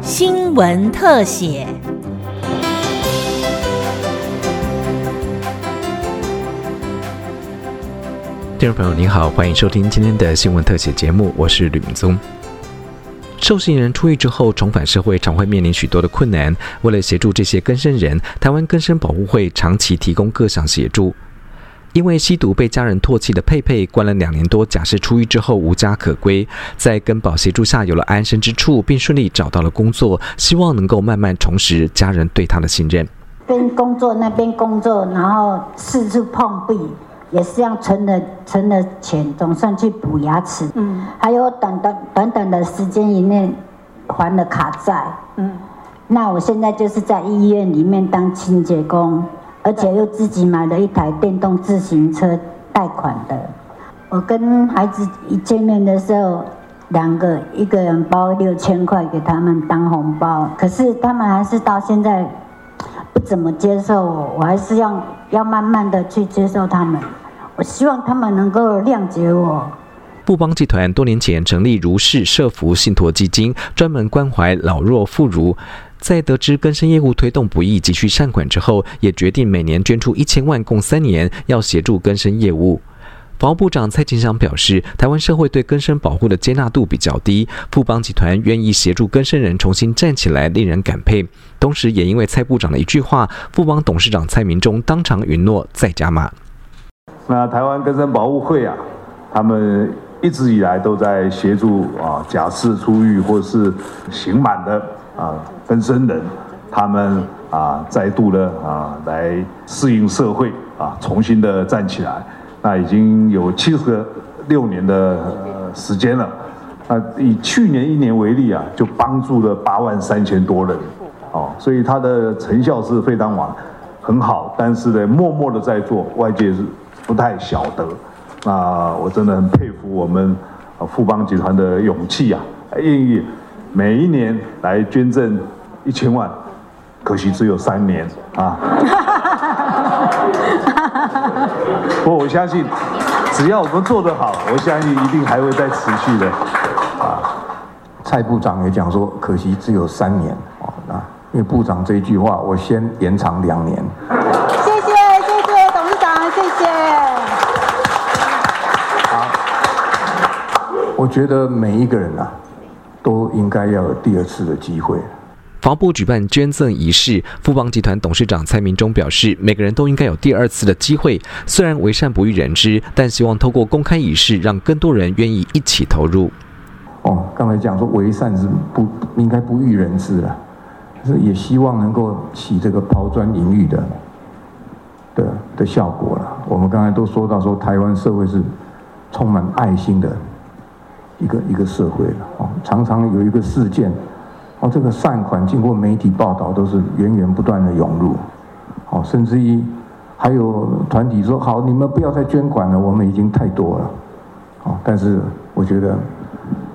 新闻特写。听众朋友您好，欢迎收听今天的新闻特写节目，我是吕明宗。受刑人出狱之后重返社会，常会面临许多的困难。为了协助这些更生人，台湾更生保护会长期提供各项协助。因为吸毒被家人唾弃的佩佩，关了两年多，假释出狱之后无家可归，在根宝协助下有了安身之处，并顺利找到了工作，希望能够慢慢重拾家人对他的信任。边工作那边工作，然后四处碰壁。也是这样存了存了钱，总算去补牙齿。嗯，还有短短短短的时间以内还了卡债。嗯，那我现在就是在医院里面当清洁工，而且又自己买了一台电动自行车贷款的。我跟孩子一见面的时候，两个一个人包六千块给他们当红包，可是他们还是到现在不怎么接受我，我还是要要慢慢的去接受他们。我希望他们能够谅解我。布邦集团多年前成立如是社福信托基金，专门关怀老弱妇孺。在得知根生业务推动不易，急需善款之后，也决定每年捐出一千万，共三年，要协助根生业务。防务部长蔡金祥表示，台湾社会对根生保护的接纳度比较低，富邦集团愿意协助根生人重新站起来，令人感佩。同时，也因为蔡部长的一句话，富邦董事长蔡明忠当场允诺再加码。那台湾根生保护会啊，他们一直以来都在协助啊假释出狱或是刑满的啊分身人，他们啊再度的啊来适应社会啊重新的站起来。那已经有七十六年的时间了。那以去年一年为例啊，就帮助了八万三千多人哦，所以它的成效是非常完很好。但是呢，默默的在做，外界是。不太晓得，那我真的很佩服我们富邦集团的勇气啊，愿意每一年来捐赠一千万，可惜只有三年啊。不过我相信，只要我们做得好，我相信一定还会再持续的啊。蔡部长也讲说，可惜只有三年哦，那因为部长这一句话，我先延长两年。谢谢谢谢董事长，谢谢。好我觉得每一个人啊，都应该要有第二次的机会。防部举办捐赠仪式，富邦集团董事长蔡明忠表示，每个人都应该有第二次的机会。虽然为善不欲人知，但希望透过公开仪式，让更多人愿意一起投入。哦，刚才讲说为善是不应该不欲人知的，是也希望能够起这个抛砖引玉的的的效果了。我们刚才都说到说，台湾社会是充满爱心的。一个一个社会了哦，常常有一个事件，哦，这个善款经过媒体报道都是源源不断的涌入，哦，甚至于还有团体说好，你们不要再捐款了，我们已经太多了，哦，但是我觉得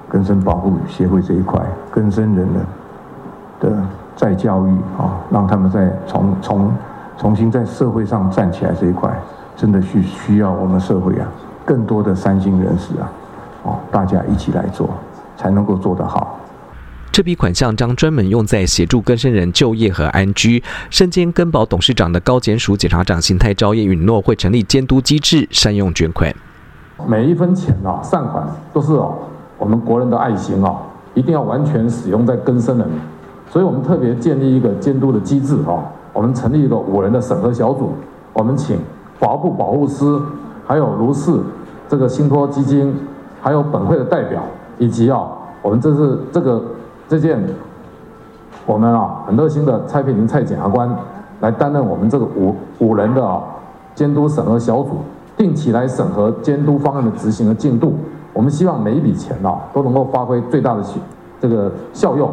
根生保护协会这一块，根生人的的再教育啊，让他们再重重重新在社会上站起来这一块，真的需需要我们社会啊，更多的三星人士啊。哦大家一起来做，才能够做得好。这笔款项将专门用在协助更生人就业和安居。身兼根保董事长的高检署检察长邢泰昭也允诺会成立监督机制，善用捐款。每一分钱啊，善款都是哦，我们国人的爱心啊，一定要完全使用在更生人。所以我们特别建立一个监督的机制啊，我们成立一个五人的审核小组，我们请法务部保护司，还有卢氏这个信托基金。还有本会的代表，以及啊，我们这是这个这件，我们啊很热心的蔡佩玲蔡检察官来担任我们这个五五人的啊监督审核小组，定期来审核监督方案的执行和进度。我们希望每一笔钱啊都能够发挥最大的效这个效用。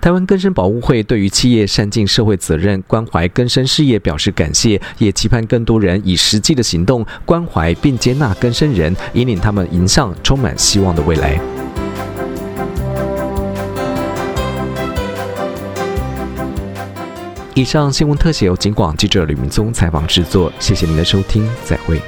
台湾根生保护会对于企业善尽社会责任、关怀根生事业表示感谢，也期盼更多人以实际的行动关怀并接纳根生人，引领他们迎向充满希望的未来。以上新闻特写由警广记者吕明宗采访制作，谢谢您的收听，再会。